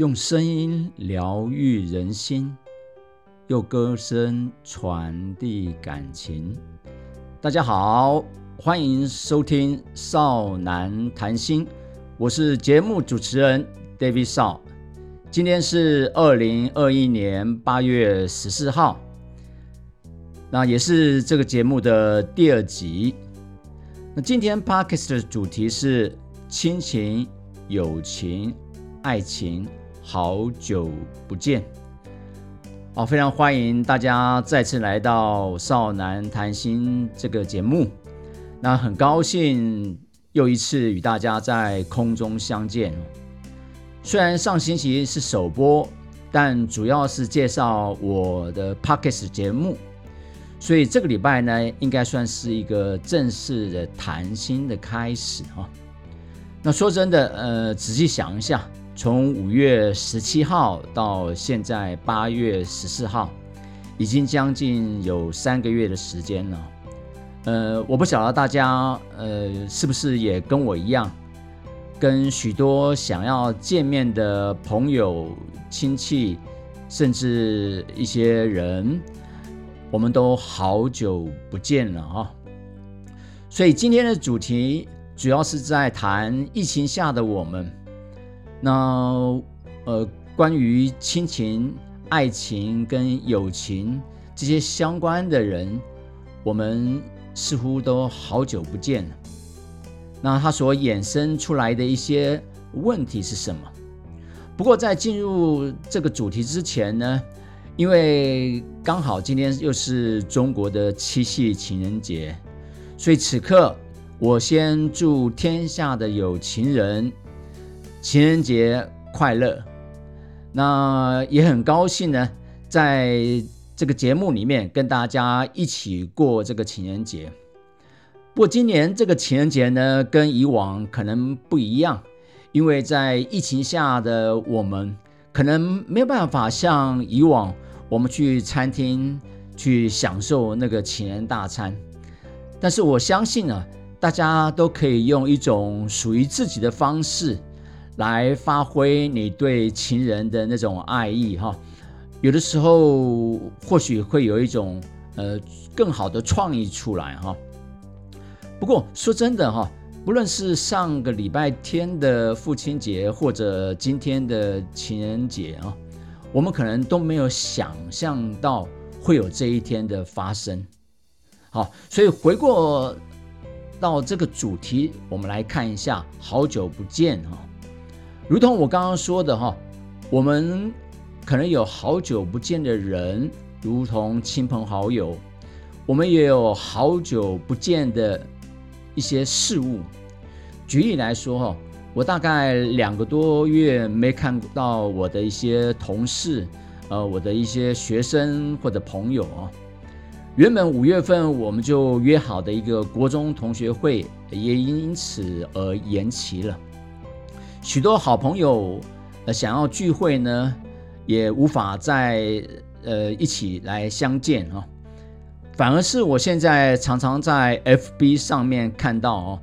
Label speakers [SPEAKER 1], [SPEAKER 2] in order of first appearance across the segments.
[SPEAKER 1] 用声音疗愈人心，用歌声传递感情。大家好，欢迎收听《少男谈心》，我是节目主持人 David 少。今天是二零二一年八月十四号，那也是这个节目的第二集。那今天 Podcast 的主题是亲情、友情、爱情。好久不见，哦，非常欢迎大家再次来到《少男谈心》这个节目。那很高兴又一次与大家在空中相见。虽然上星期是首播，但主要是介绍我的 p o c k e t 节目，所以这个礼拜呢，应该算是一个正式的谈心的开始哈。那说真的，呃，仔细想一下。从五月十七号到现在八月十四号，已经将近有三个月的时间了。呃，我不晓得大家呃是不是也跟我一样，跟许多想要见面的朋友、亲戚，甚至一些人，我们都好久不见了啊。所以今天的主题主要是在谈疫情下的我们。那呃，关于亲情、爱情跟友情这些相关的人，我们似乎都好久不见了。那它所衍生出来的一些问题是什么？不过在进入这个主题之前呢，因为刚好今天又是中国的七夕情人节，所以此刻我先祝天下的有情人。情人节快乐！那也很高兴呢，在这个节目里面跟大家一起过这个情人节。不过今年这个情人节呢，跟以往可能不一样，因为在疫情下的我们，可能没有办法像以往我们去餐厅去享受那个情人大餐。但是我相信呢，大家都可以用一种属于自己的方式。来发挥你对情人的那种爱意哈，有的时候或许会有一种呃更好的创意出来哈。不过说真的哈，不论是上个礼拜天的父亲节，或者今天的情人节啊，我们可能都没有想象到会有这一天的发生。好，所以回过到这个主题，我们来看一下，好久不见哈。如同我刚刚说的哈，我们可能有好久不见的人，如同亲朋好友；我们也有好久不见的一些事物。举例来说哈，我大概两个多月没看到我的一些同事，呃，我的一些学生或者朋友啊。原本五月份我们就约好的一个国中同学会，也因此而延期了。许多好朋友，呃，想要聚会呢，也无法再呃一起来相见哈。反而是我现在常常在 FB 上面看到哦，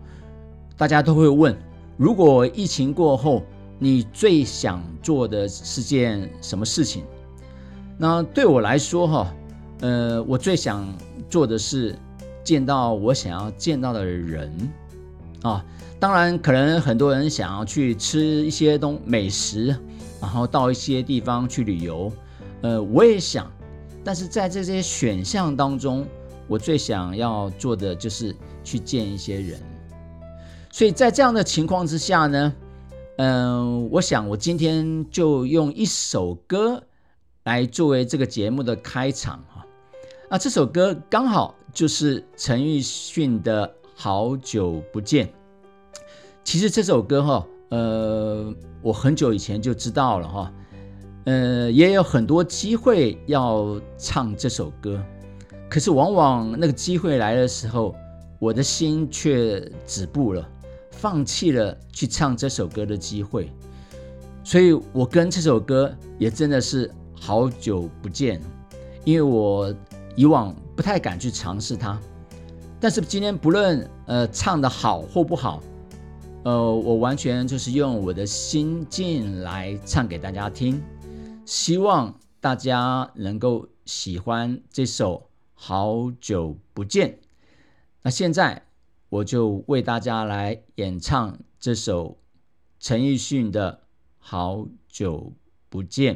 [SPEAKER 1] 大家都会问：如果疫情过后，你最想做的是件什么事情？那对我来说哈，呃，我最想做的是见到我想要见到的人啊。当然，可能很多人想要去吃一些东美食，然后到一些地方去旅游。呃，我也想，但是在这些选项当中，我最想要做的就是去见一些人。所以在这样的情况之下呢，嗯，我想我今天就用一首歌来作为这个节目的开场哈。那这首歌刚好就是陈奕迅的《好久不见》。其实这首歌哈，呃，我很久以前就知道了哈，呃，也有很多机会要唱这首歌，可是往往那个机会来的时候，我的心却止步了，放弃了去唱这首歌的机会，所以我跟这首歌也真的是好久不见，因为我以往不太敢去尝试它，但是今天不论呃唱的好或不好。呃，我完全就是用我的心境来唱给大家听，希望大家能够喜欢这首《好久不见》。那现在我就为大家来演唱这首陈奕迅的《好久不见》。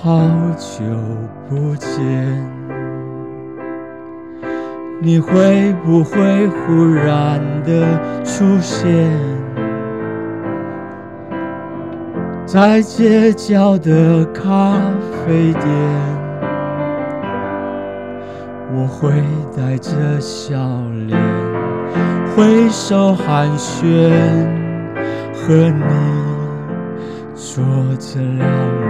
[SPEAKER 1] 好久不见。你会不会忽然的出现在街角的咖啡店？我会带着笑脸挥手寒暄，和你坐着聊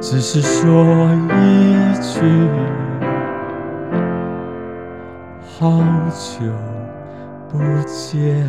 [SPEAKER 1] 只是说一句。好久不见。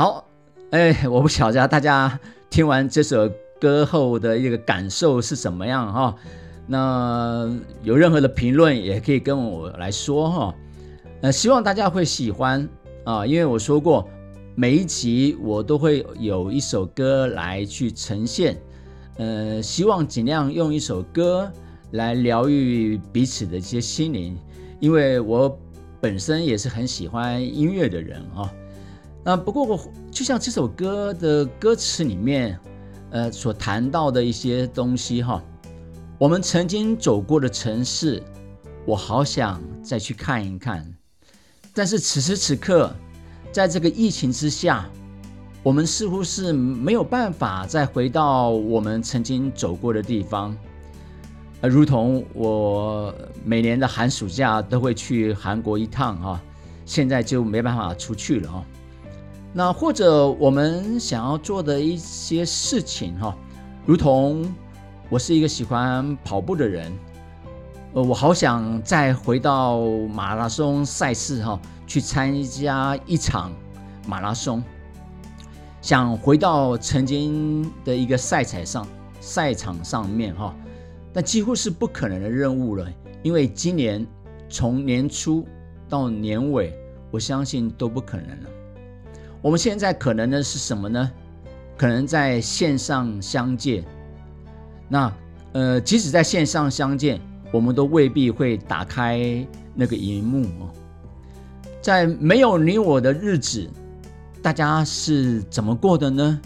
[SPEAKER 1] 好，哎，我不晓得大家听完这首。歌后的一个感受是怎么样哈？那有任何的评论也可以跟我来说哈。呃，希望大家会喜欢啊，因为我说过每一集我都会有一首歌来去呈现，呃，希望尽量用一首歌来疗愈彼此的一些心灵，因为我本身也是很喜欢音乐的人啊。那不过我就像这首歌的歌词里面。呃，所谈到的一些东西哈，我们曾经走过的城市，我好想再去看一看。但是此时此刻，在这个疫情之下，我们似乎是没有办法再回到我们曾经走过的地方。呃，如同我每年的寒暑假都会去韩国一趟哈，现在就没办法出去了哈。那或者我们想要做的一些事情哈，如同我是一个喜欢跑步的人，呃，我好想再回到马拉松赛事哈，去参加一场马拉松，想回到曾经的一个赛场上赛场上面哈，但几乎是不可能的任务了，因为今年从年初到年尾。我相信都不可能了。我们现在可能的是什么呢？可能在线上相见。那呃，即使在线上相见，我们都未必会打开那个荧幕哦。在没有你我的日子，大家是怎么过的呢？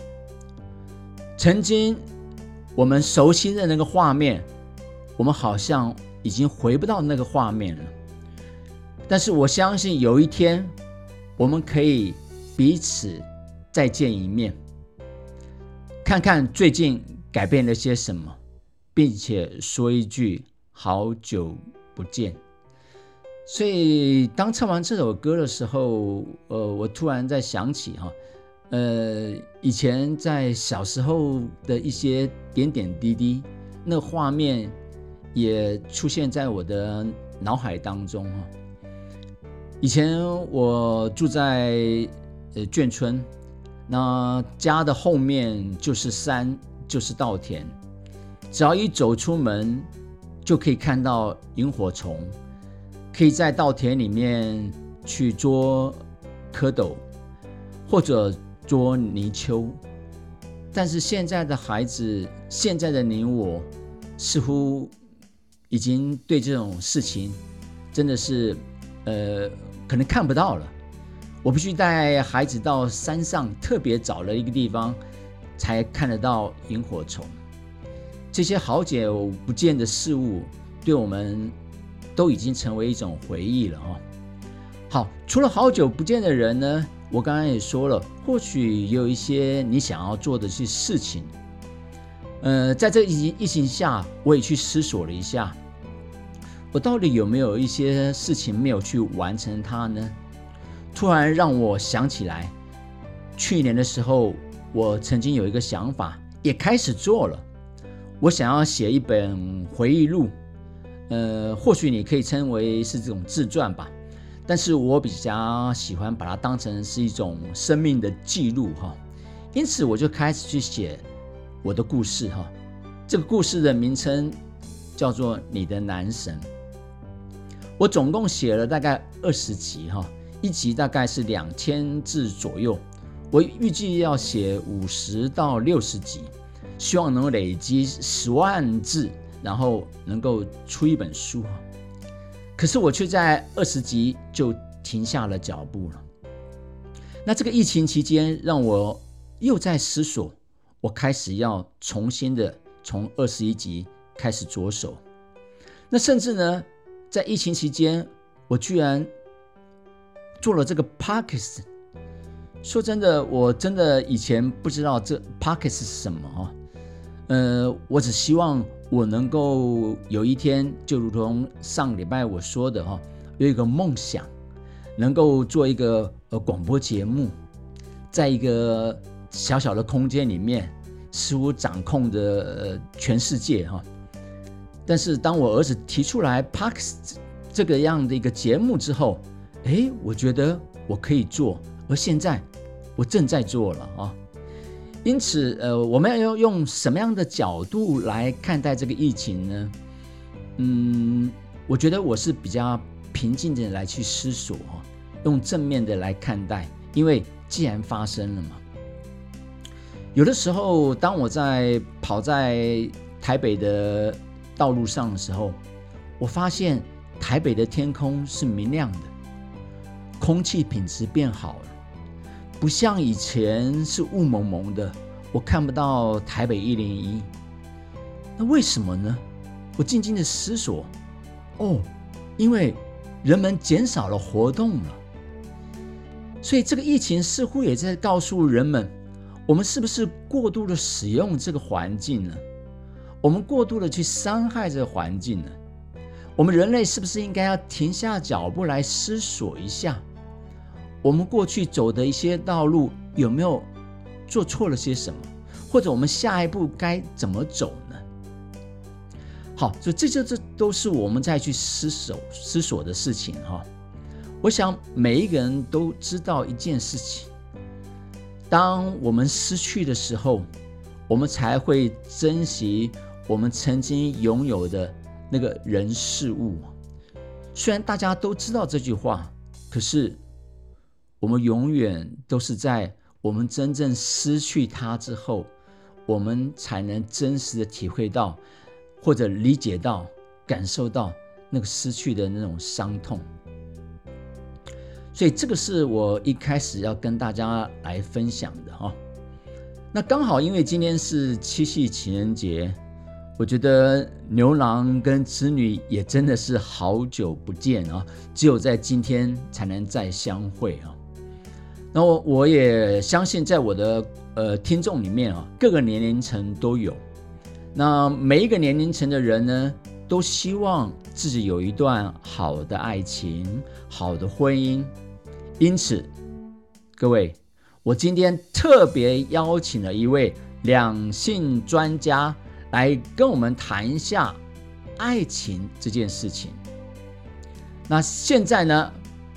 [SPEAKER 1] 曾经我们熟悉的那个画面，我们好像已经回不到那个画面了。但是我相信有一天，我们可以彼此再见一面，看看最近改变了些什么，并且说一句“好久不见”。所以当唱完这首歌的时候，呃，我突然在想起哈，呃，以前在小时候的一些点点滴滴，那画面也出现在我的脑海当中哈。以前我住在呃眷村，那家的后面就是山，就是稻田，只要一走出门，就可以看到萤火虫，可以在稻田里面去捉蝌蚪，或者捉泥鳅。但是现在的孩子，现在的你我，似乎已经对这种事情，真的是，呃。可能看不到了，我必须带孩子到山上特别找了一个地方，才看得到萤火虫。这些好久不见的事物，对我们都已经成为一种回忆了哦。好，除了好久不见的人呢，我刚刚也说了，或许有一些你想要做的些事情。呃，在这疫疫情下，我也去思索了一下。我到底有没有一些事情没有去完成它呢？突然让我想起来，去年的时候，我曾经有一个想法，也开始做了。我想要写一本回忆录，呃，或许你可以称为是这种自传吧。但是我比较喜欢把它当成是一种生命的记录哈。因此，我就开始去写我的故事哈。这个故事的名称叫做《你的男神》。我总共写了大概二十集哈，一集大概是两千字左右。我预计要写五十到六十集，希望能够累积十万字，然后能够出一本书。可是我却在二十集就停下了脚步了。那这个疫情期间，让我又在思索，我开始要重新的从二十一集开始着手。那甚至呢？在疫情期间，我居然做了这个 Pockets。说真的，我真的以前不知道这 Pockets 是什么哦。呃，我只希望我能够有一天，就如同上礼拜我说的哈，有一个梦想，能够做一个呃广播节目，在一个小小的空间里面，似乎掌控着呃全世界哈。但是当我儿子提出来 Parks 这个样的一个节目之后，哎，我觉得我可以做，而现在我正在做了啊。因此，呃，我们要用什么样的角度来看待这个疫情呢？嗯，我觉得我是比较平静的来去思索哈，用正面的来看待，因为既然发生了嘛，有的时候当我在跑在台北的。道路上的时候，我发现台北的天空是明亮的，空气品质变好了，不像以前是雾蒙蒙的，我看不到台北一零一。那为什么呢？我静静的思索，哦，因为人们减少了活动了，所以这个疫情似乎也在告诉人们，我们是不是过度的使用这个环境呢？我们过度的去伤害这个环境呢？我们人类是不是应该要停下脚步来思索一下？我们过去走的一些道路有没有做错了些什么，或者我们下一步该怎么走呢？好，所以这就这都是我们在去思索思索的事情哈。我想每一个人都知道一件事情：当我们失去的时候，我们才会珍惜我们曾经拥有的那个人事物。虽然大家都知道这句话，可是我们永远都是在我们真正失去它之后，我们才能真实的体会到。或者理解到、感受到那个失去的那种伤痛，所以这个是我一开始要跟大家来分享的哈。那刚好因为今天是七夕情人节，我觉得牛郎跟织女也真的是好久不见啊，只有在今天才能再相会啊。那我我也相信，在我的呃听众里面啊，各个年龄层都有。那每一个年龄层的人呢，都希望自己有一段好的爱情、好的婚姻。因此，各位，我今天特别邀请了一位两性专家来跟我们谈一下爱情这件事情。那现在呢，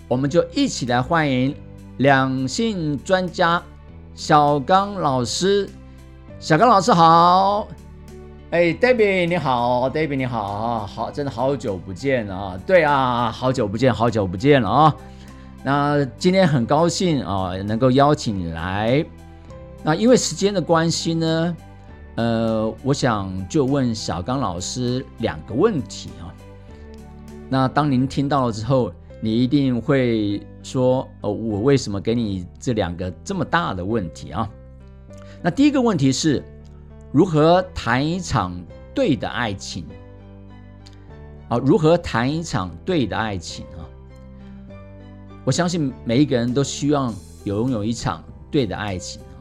[SPEAKER 1] 我们就一起来欢迎两性专家小刚老师。小刚老师好。哎，David 你好，David 你好，好，真的好久不见啊！对啊，好久不见，好久不见了啊！那今天很高兴啊，能够邀请你来。那因为时间的关系呢，呃，我想就问小刚老师两个问题啊。那当您听到了之后，你一定会说，哦，我为什么给你这两个这么大的问题啊？那第一个问题是。如何谈一场对的爱情？啊，如何谈一场对的爱情啊？我相信每一个人都希望拥有一场对的爱情啊。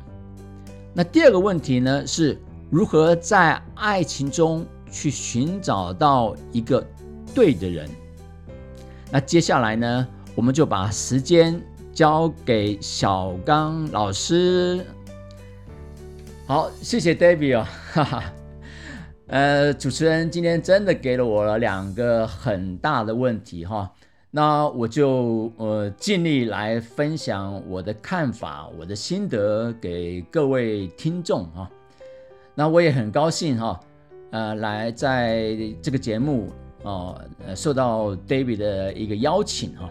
[SPEAKER 1] 那第二个问题呢，是如何在爱情中去寻找到一个对的人？那接下来呢，我们就把时间交给小刚老师。好，谢谢 David 哦，哈哈，呃，主持人今天真的给了我两个很大的问题哈，那我就呃尽力来分享我的看法、我的心得给各位听众哈。那我也很高兴哈，呃，来在这个节目哦，呃受到 David 的一个邀请哈。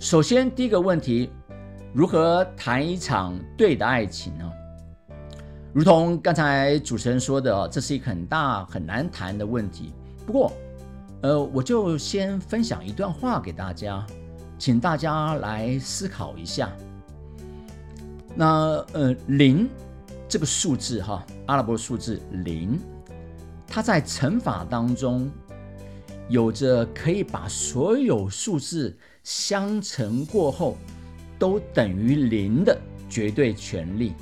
[SPEAKER 1] 首先第一个问题，如何谈一场对的爱情呢？如同刚才主持人说的，这是一个很大很难谈的问题。不过，呃，我就先分享一段话给大家，请大家来思考一下。那呃，零这个数字哈，阿拉伯数字零，它在乘法当中有着可以把所有数字相乘过后都等于零的绝对权利。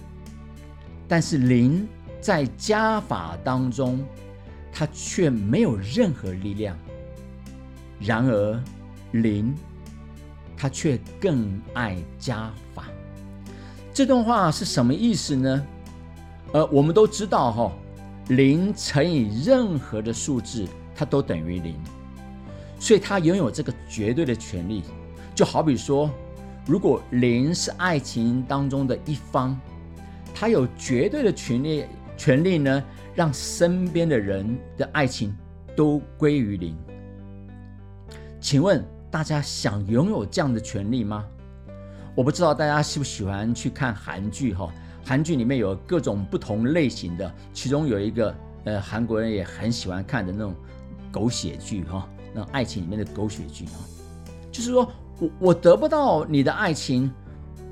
[SPEAKER 1] 但是零在加法当中，它却没有任何力量。然而零，它却更爱加法。这段话是什么意思呢？呃，我们都知道哈，零乘以任何的数字，它都等于零，所以他拥有这个绝对的权利。就好比说，如果零是爱情当中的一方。他有绝对的权利，权利呢，让身边的人的爱情都归于零。请问大家想拥有这样的权利吗？我不知道大家喜不喜欢去看韩剧哈，韩剧里面有各种不同类型的，其中有一个呃韩国人也很喜欢看的那种狗血剧哈，那爱情里面的狗血剧哈，就是说我我得不到你的爱情。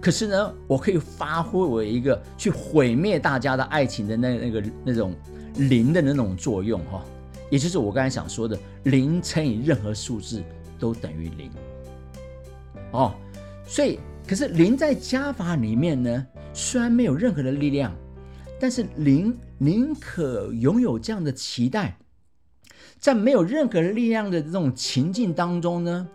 [SPEAKER 1] 可是呢，我可以发挥我一个去毁灭大家的爱情的那那个那种零的那种作用哈，也就是我刚才想说的，零乘以任何数字都等于零哦。所以，可是零在加法里面呢，虽然没有任何的力量，但是零宁可拥有这样的期待，在没有任何力量的这种情境当中呢。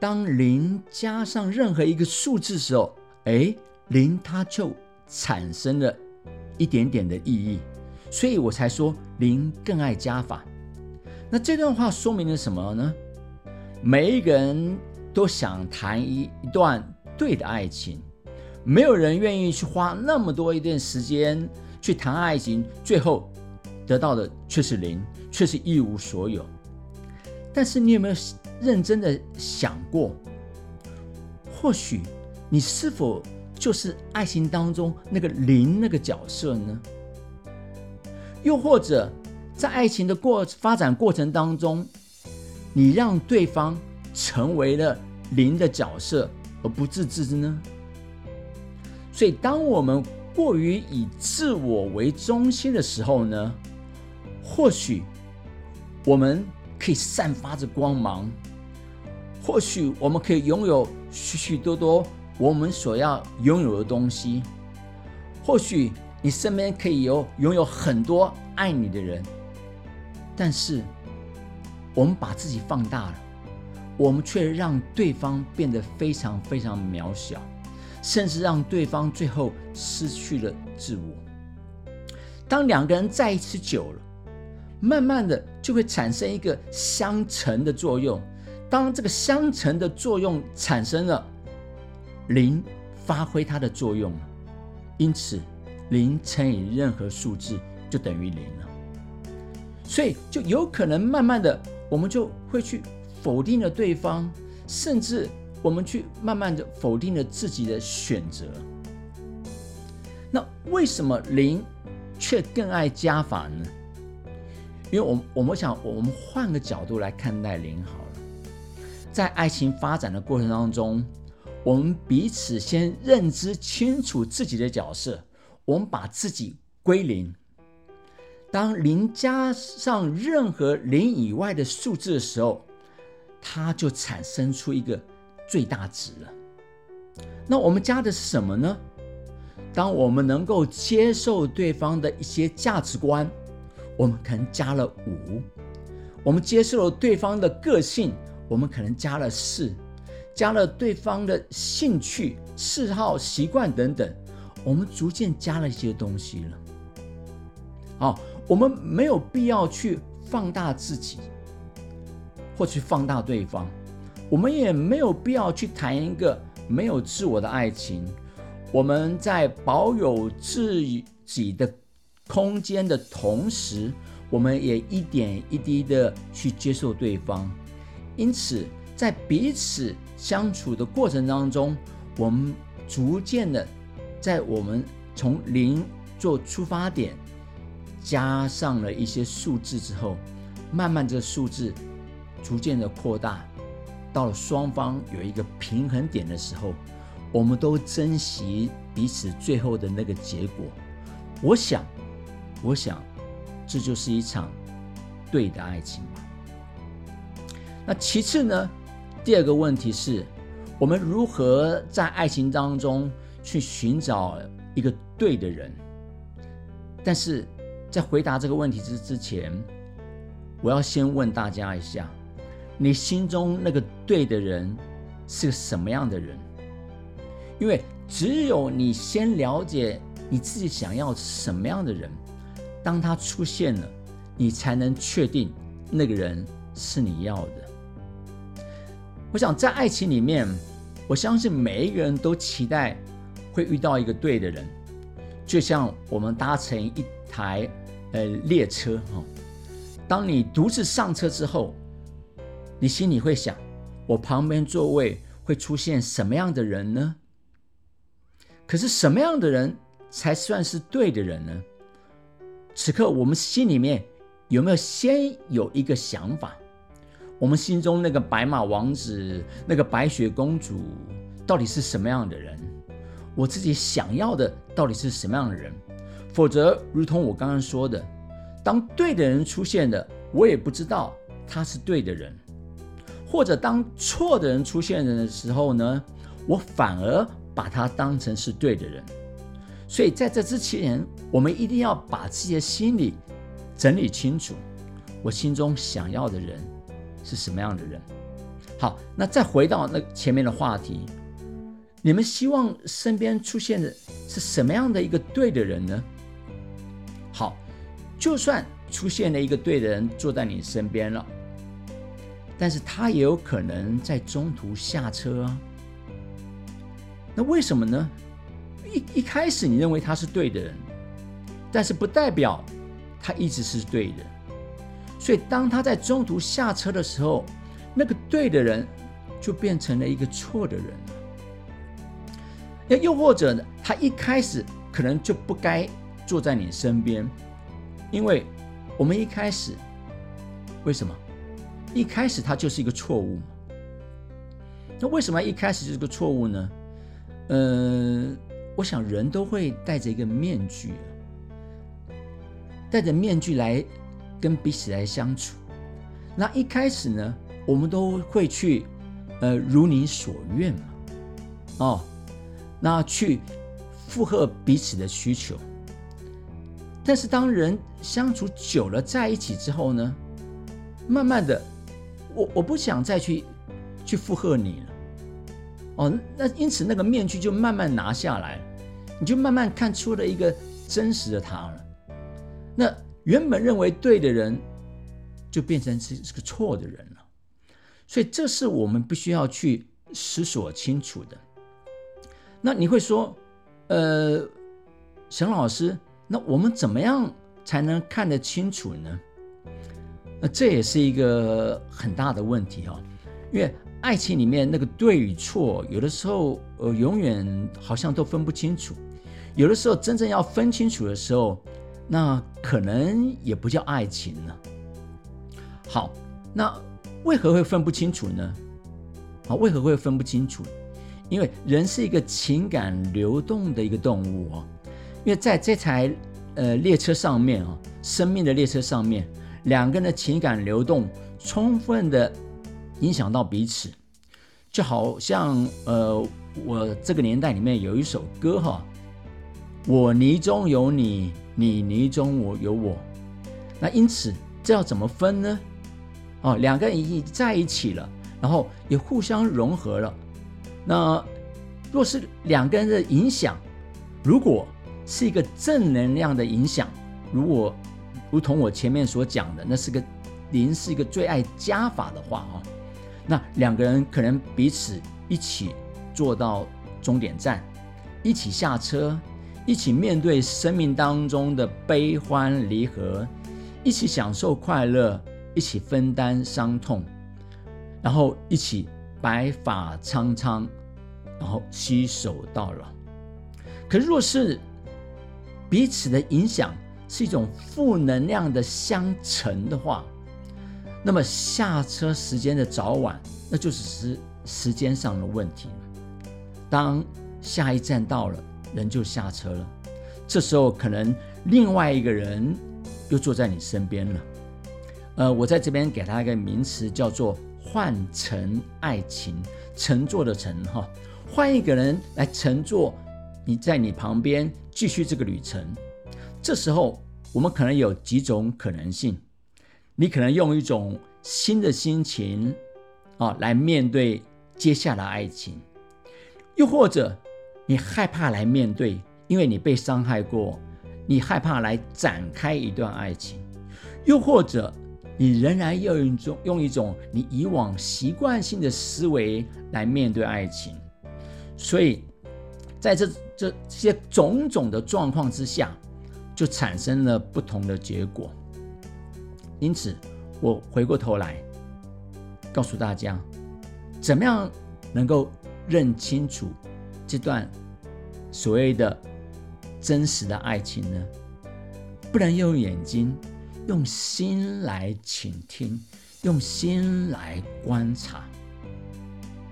[SPEAKER 1] 当零加上任何一个数字的时候，哎，零它就产生了一点点的意义，所以我才说零更爱加法。那这段话说明了什么呢？每一个人都想谈一一段对的爱情，没有人愿意去花那么多一段时间去谈爱情，最后得到的却是零，却是一无所有。但是你有没有认真的想过，或许你是否就是爱情当中那个零那个角色呢？又或者在爱情的过发展过程当中，你让对方成为了零的角色而不自知呢？所以，当我们过于以自我为中心的时候呢，或许我们。可以散发着光芒，或许我们可以拥有许许多多我们所要拥有的东西，或许你身边可以有拥有很多爱你的人，但是我们把自己放大了，我们却让对方变得非常非常渺小，甚至让对方最后失去了自我。当两个人在一起久了。慢慢的就会产生一个相乘的作用，当这个相乘的作用产生了，零发挥它的作用了，因此零乘以任何数字就等于零了，所以就有可能慢慢的我们就会去否定了对方，甚至我们去慢慢的否定了自己的选择。那为什么零却更爱加法呢？因为我我们想，我们换个角度来看待零好了。在爱情发展的过程当中，我们彼此先认知清楚自己的角色，我们把自己归零。当零加上任何零以外的数字的时候，它就产生出一个最大值了。那我们加的是什么呢？当我们能够接受对方的一些价值观。我们可能加了五，我们接受了对方的个性，我们可能加了四，加了对方的兴趣、嗜好、习惯等等，我们逐渐加了一些东西了。好，我们没有必要去放大自己，或去放大对方，我们也没有必要去谈一个没有自我的爱情。我们在保有自己的。空间的同时，我们也一点一滴的去接受对方。因此，在彼此相处的过程当中，我们逐渐的，在我们从零做出发点，加上了一些数字之后，慢慢这数字逐渐的扩大，到了双方有一个平衡点的时候，我们都珍惜彼此最后的那个结果。我想。我想，这就是一场对的爱情。那其次呢？第二个问题是，我们如何在爱情当中去寻找一个对的人？但是在回答这个问题之之前，我要先问大家一下：你心中那个对的人是个什么样的人？因为只有你先了解你自己想要什么样的人。当他出现了，你才能确定那个人是你要的。我想在爱情里面，我相信每一个人都期待会遇到一个对的人，就像我们搭乘一台呃列车哈。当你独自上车之后，你心里会想：我旁边座位会出现什么样的人呢？可是什么样的人才算是对的人呢？此刻，我们心里面有没有先有一个想法？我们心中那个白马王子、那个白雪公主，到底是什么样的人？我自己想要的到底是什么样的人？否则，如同我刚刚说的，当对的人出现了，我也不知道他是对的人；或者当错的人出现的时候呢，我反而把他当成是对的人。所以在这之前，我们一定要把自己的心里整理清楚，我心中想要的人是什么样的人。好，那再回到那前面的话题，你们希望身边出现的是什么样的一个对的人呢？好，就算出现了一个对的人坐在你身边了，但是他也有可能在中途下车啊。那为什么呢？一一开始你认为他是对的人，但是不代表他一直是对的。所以当他在中途下车的时候，那个对的人就变成了一个错的人了。那又或者呢，他一开始可能就不该坐在你身边，因为我们一开始为什么一开始他就是一个错误嘛？那为什么一开始就是个错误呢？呃，我想人都会戴着一个面具，戴着面具来跟彼此来相处。那一开始呢，我们都会去，呃，如你所愿嘛，哦，那去附和彼此的需求。但是当人相处久了，在一起之后呢，慢慢的，我我不想再去去附和你了。哦，那因此那个面具就慢慢拿下来，你就慢慢看出了一个真实的他了。那原本认为对的人，就变成是是个错的人了。所以这是我们必须要去思索清楚的。那你会说，呃，沈老师，那我们怎么样才能看得清楚呢？那这也是一个很大的问题哈，因为。爱情里面那个对与错，有的时候呃永远好像都分不清楚，有的时候真正要分清楚的时候，那可能也不叫爱情了。好，那为何会分不清楚呢？啊，为何会分不清楚？因为人是一个情感流动的一个动物哦，因为在这台呃列车上面啊，生命的列车上面，两个人的情感流动充分的。影响到彼此，就好像呃，我这个年代里面有一首歌哈，我泥中有你，你泥中我有我，那因此这要怎么分呢？哦，两个人已经在一起了，然后也互相融合了。那若是两个人的影响，如果是一个正能量的影响，如果如同我前面所讲的，那是个您是一个最爱加法的话哈。那两个人可能彼此一起坐到终点站，一起下车，一起面对生命当中的悲欢离合，一起享受快乐，一起分担伤痛，然后一起白发苍苍，然后携手到老。可若是彼此的影响是一种负能量的相乘的话，那么下车时间的早晚，那就只是时间上的问题。当下一站到了，人就下车了，这时候可能另外一个人又坐在你身边了。呃，我在这边给他一个名词，叫做“换乘爱情”，乘坐的乘哈，换一个人来乘坐你在你旁边继续这个旅程。这时候我们可能有几种可能性。你可能用一种新的心情啊来面对接下来爱情，又或者你害怕来面对，因为你被伤害过，你害怕来展开一段爱情，又或者你仍然要用种用一种你以往习惯性的思维来面对爱情，所以在这这些种种的状况之下，就产生了不同的结果。因此，我回过头来告诉大家，怎么样能够认清楚这段所谓的真实的爱情呢？不能用眼睛，用心来倾听，用心来观察。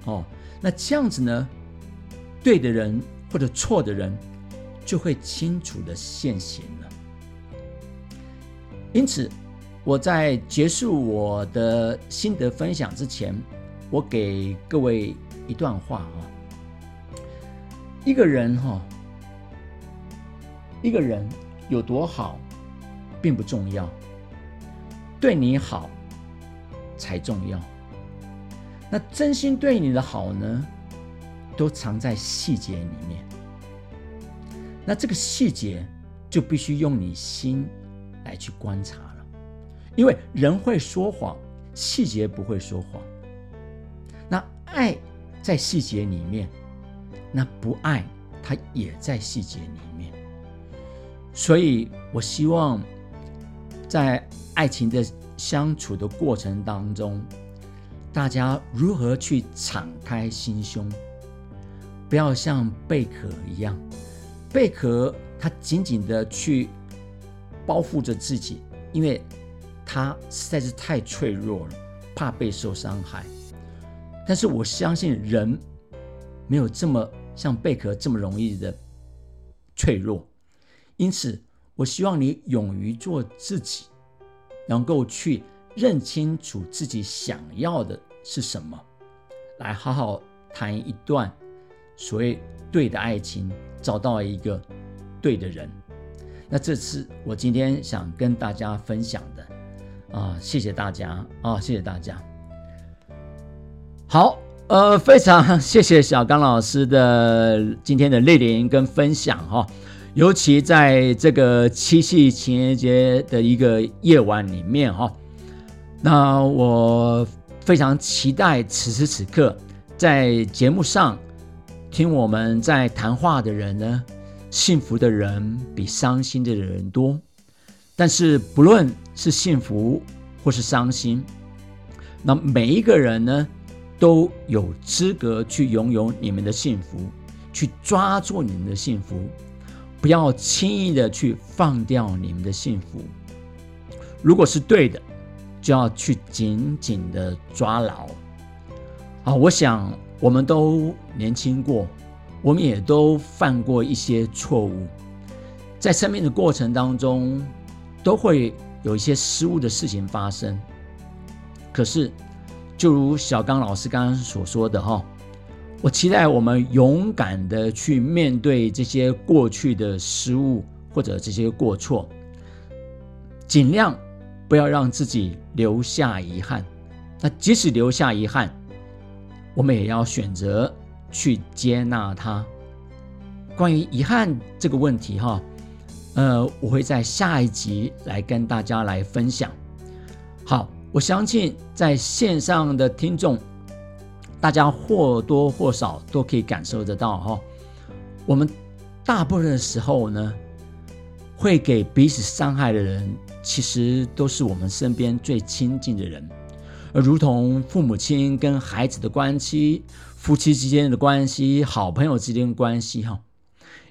[SPEAKER 1] 哦，那这样子呢，对的人或者错的人就会清楚的现形了。因此。我在结束我的心得分享之前，我给各位一段话啊。一个人哈，一个人有多好，并不重要，对你好才重要。那真心对你的好呢，都藏在细节里面。那这个细节就必须用你心来去观察了，因为人会说谎，细节不会说谎。那爱在细节里面，那不爱它也在细节里面。所以我希望在爱情的相处的过程当中，大家如何去敞开心胸，不要像贝壳一样。贝壳，它紧紧的去包覆着自己，因为它实在是太脆弱了，怕被受伤害。但是我相信人没有这么像贝壳这么容易的脆弱，因此我希望你勇于做自己，能够去认清楚自己想要的是什么，来好好谈一段所谓对的爱情。找到一个对的人，那这次我今天想跟大家分享的啊，谢谢大家啊，谢谢大家。好，呃，非常谢谢小刚老师的今天的莅临跟分享哈，尤其在这个七夕情人节的一个夜晚里面哈，那我非常期待此时此刻在节目上。听我们在谈话的人呢，幸福的人比伤心的人多。但是不论是幸福或是伤心，那每一个人呢，都有资格去拥有你们的幸福，去抓住你们的幸福，不要轻易的去放掉你们的幸福。如果是对的，就要去紧紧的抓牢。啊，我想。我们都年轻过，我们也都犯过一些错误，在生命的过程当中，都会有一些失误的事情发生。可是，就如小刚老师刚刚所说的哈，我期待我们勇敢的去面对这些过去的失误或者这些过错，尽量不要让自己留下遗憾。那即使留下遗憾，我们也要选择去接纳它。关于遗憾这个问题，哈，呃，我会在下一集来跟大家来分享。我相信在线上的听众，大家或多或少都可以感受得到，哈，我们大部分的时候呢，会给彼此伤害的人，其实都是我们身边最亲近的人。而如同父母亲跟孩子的关系、夫妻之间的关系、好朋友之间的关系，哈，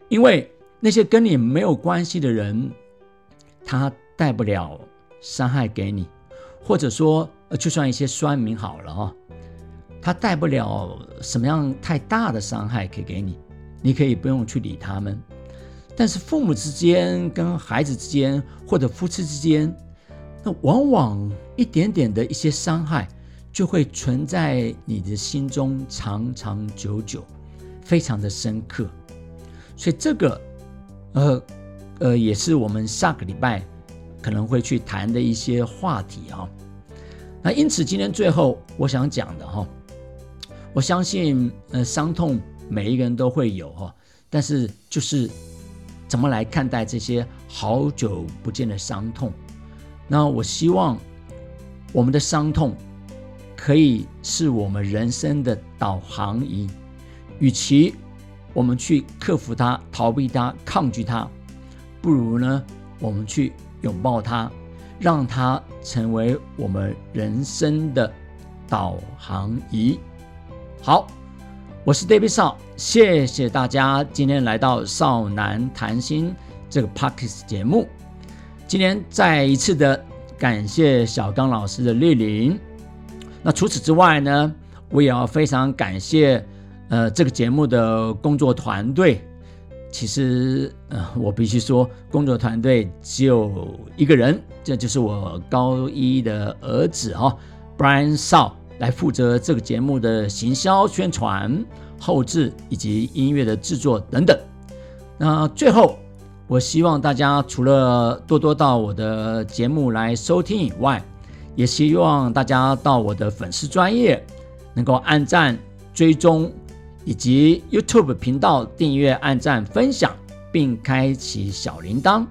[SPEAKER 1] 因为那些跟你没有关系的人，他带不了伤害给你，或者说，呃就算一些酸民好了哈，他带不了什么样太大的伤害可以给你，你可以不用去理他们。但是父母之间、跟孩子之间，或者夫妻之间。那往往一点点的一些伤害，就会存在你的心中长长久久，非常的深刻。所以这个，呃呃，也是我们下个礼拜可能会去谈的一些话题啊。那因此今天最后我想讲的哈，我相信呃伤痛每一个人都会有哈，但是就是怎么来看待这些好久不见的伤痛。那我希望我们的伤痛可以是我们人生的导航仪，与其我们去克服它、逃避它、抗拒它，不如呢，我们去拥抱它，让它成为我们人生的导航仪。好，我是 David 少，谢谢大家今天来到少男谈心这个 Parkes 节目。今天再一次的感谢小刚老师的莅临。那除此之外呢，我也要非常感谢呃这个节目的工作团队。其实呃我必须说，工作团队只有一个人，这就是我高一的儿子哈，Brian Shaw 来负责这个节目的行销宣传、后置以及音乐的制作等等。那最后。我希望大家除了多多到我的节目来收听以外，也希望大家到我的粉丝专业能够按赞、追踪，以及 YouTube 频道订阅、按赞、分享，并开启小铃铛。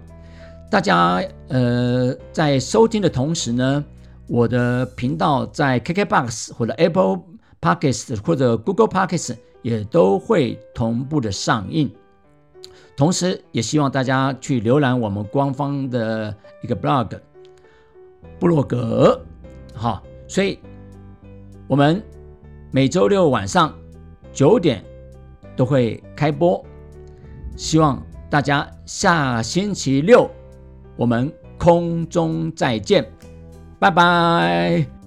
[SPEAKER 1] 大家呃在收听的同时呢，我的频道在 KKBox 或者 Apple Podcast 或者 Google Podcasts 也都会同步的上映。同时，也希望大家去浏览我们官方的一个 blog 布洛格。好，所以我们每周六晚上九点都会开播，希望大家下星期六我们空中再见，拜拜。